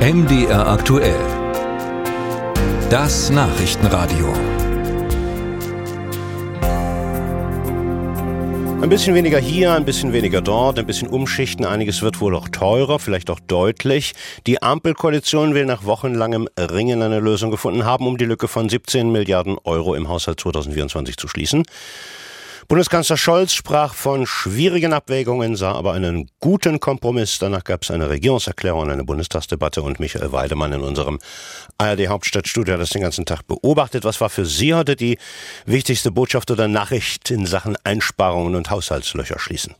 MDR aktuell. Das Nachrichtenradio. Ein bisschen weniger hier, ein bisschen weniger dort, ein bisschen umschichten. Einiges wird wohl auch teurer, vielleicht auch deutlich. Die Ampelkoalition will nach wochenlangem Ringen eine Lösung gefunden haben, um die Lücke von 17 Milliarden Euro im Haushalt 2024 zu schließen. Bundeskanzler Scholz sprach von schwierigen Abwägungen, sah aber einen guten Kompromiss. Danach gab es eine Regierungserklärung, eine Bundestagsdebatte und Michael Weidemann in unserem ARD Hauptstadtstudio hat das den ganzen Tag beobachtet. Was war für Sie heute die wichtigste Botschaft oder Nachricht in Sachen Einsparungen und Haushaltslöcher schließen?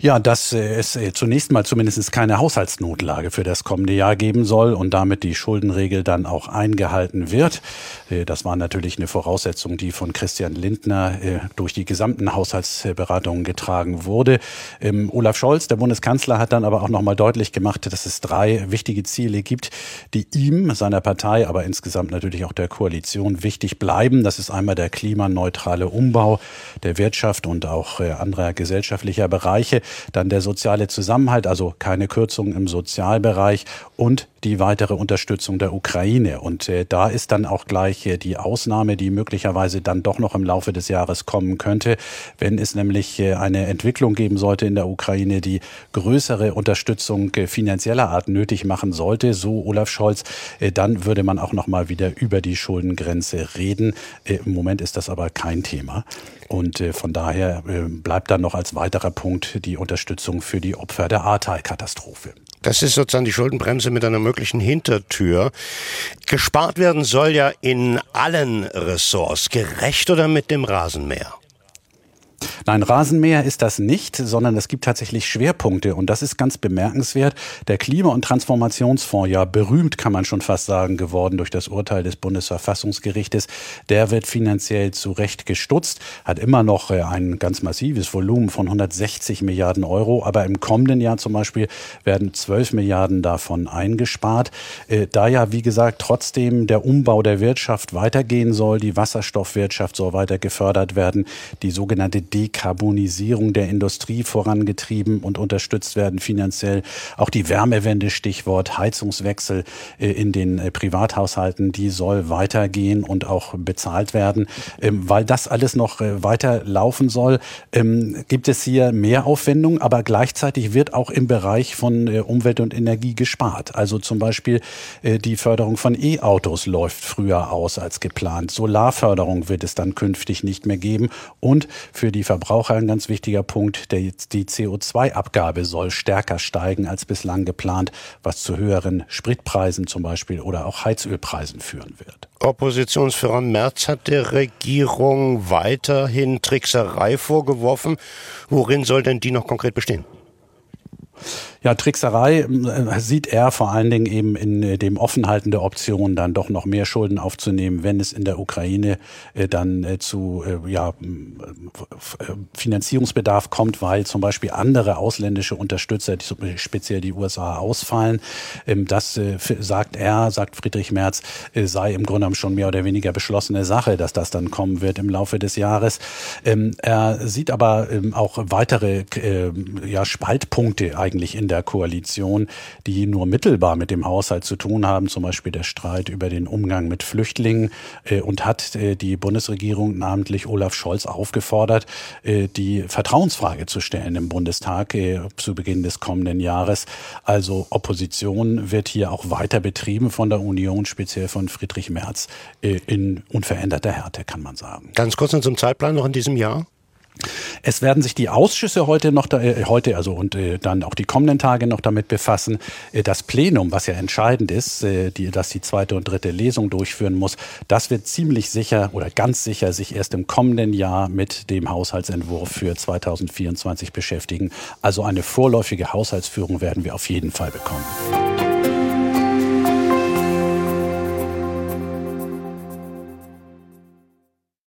Ja, dass es äh, zunächst mal zumindest keine Haushaltsnotlage für das kommende Jahr geben soll und damit die Schuldenregel dann auch eingehalten wird. Äh, das war natürlich eine Voraussetzung, die von Christian Lindner äh, durch die gesamten Haushaltsberatungen getragen wurde. Ähm, Olaf Scholz, der Bundeskanzler, hat dann aber auch nochmal deutlich gemacht, dass es drei wichtige Ziele gibt, die ihm, seiner Partei, aber insgesamt natürlich auch der Koalition wichtig bleiben. Das ist einmal der klimaneutrale Umbau der Wirtschaft und auch anderer gesellschaftlicher Bereiche dann der soziale Zusammenhalt, also keine Kürzungen im Sozialbereich und die weitere Unterstützung der Ukraine. Und äh, da ist dann auch gleich äh, die Ausnahme, die möglicherweise dann doch noch im Laufe des Jahres kommen könnte, wenn es nämlich äh, eine Entwicklung geben sollte in der Ukraine, die größere Unterstützung äh, finanzieller Art nötig machen sollte, so Olaf Scholz, äh, dann würde man auch noch mal wieder über die Schuldengrenze reden. Äh, Im Moment ist das aber kein Thema. Und von daher bleibt dann noch als weiterer Punkt die Unterstützung für die Opfer der Ahrtal-Katastrophe. Das ist sozusagen die Schuldenbremse mit einer möglichen Hintertür. Gespart werden soll ja in allen Ressorts, gerecht oder mit dem Rasenmäher? Nein, Rasenmäher ist das nicht, sondern es gibt tatsächlich Schwerpunkte und das ist ganz bemerkenswert. Der Klima- und Transformationsfonds, ja berühmt kann man schon fast sagen, geworden durch das Urteil des Bundesverfassungsgerichtes, der wird finanziell zu Recht gestutzt, hat immer noch äh, ein ganz massives Volumen von 160 Milliarden Euro, aber im kommenden Jahr zum Beispiel werden 12 Milliarden davon eingespart. Äh, da ja, wie gesagt, trotzdem der Umbau der Wirtschaft weitergehen soll, die Wasserstoffwirtschaft soll weiter gefördert werden, die sogenannte Dekarbonisierung der Industrie vorangetrieben und unterstützt werden finanziell. Auch die Wärmewende, Stichwort Heizungswechsel äh, in den äh, Privathaushalten, die soll weitergehen und auch bezahlt werden. Ähm, weil das alles noch äh, weiter laufen soll, ähm, gibt es hier mehr Aufwendungen, aber gleichzeitig wird auch im Bereich von Umwelt und Energie gespart. Also zum Beispiel die Förderung von E-Autos läuft früher aus als geplant. Solarförderung wird es dann künftig nicht mehr geben und für die Verbraucher ein ganz wichtiger Punkt. Der, die CO2-Abgabe soll stärker steigen als bislang geplant, was zu höheren Spritpreisen zum Beispiel oder auch Heizölpreisen führen wird. Oppositionsführer Merz hat der Regierung weiterhin Trickserei vorgeworfen. Worin soll denn die noch konkret bestehen? Ja, Trickserei äh, sieht er vor allen Dingen eben in äh, dem Offenhalten der Option, dann doch noch mehr Schulden aufzunehmen, wenn es in der Ukraine äh, dann zu ja, Finanzierungsbedarf kommt, weil zum Beispiel andere ausländische Unterstützer, speziell die USA, ausfallen. Ähm, das sagt er, sagt Friedrich Merz, sei im Grunde genommen schon mehr oder weniger beschlossene Sache, dass das dann kommen wird im Laufe des Jahres. Ähm, er sieht aber ähm, auch weitere ja, Spaltpunkte eigentlich in der Koalition, die nur mittelbar mit dem Haushalt zu tun haben, zum Beispiel der Streit über den Umgang mit Flüchtlingen äh, und hat äh, die Bundesregierung, namentlich Olaf Scholz, aufgefordert, äh, die Vertrauensfrage zu stellen im Bundestag zu Beginn des kommenden Jahres. Also Opposition wird hier auch weiter betrieben von der Union, speziell von Friedrich Merz, in unveränderter Härte, kann man sagen. Ganz kurz noch zum Zeitplan noch in diesem Jahr. Es werden sich die Ausschüsse heute noch, äh, heute also und äh, dann auch die kommenden Tage noch damit befassen. Äh, das Plenum, was ja entscheidend ist, äh, die, dass die zweite und dritte Lesung durchführen muss, das wird ziemlich sicher oder ganz sicher sich erst im kommenden Jahr mit dem Haushaltsentwurf für 2024 beschäftigen. Also eine vorläufige Haushaltsführung werden wir auf jeden Fall bekommen.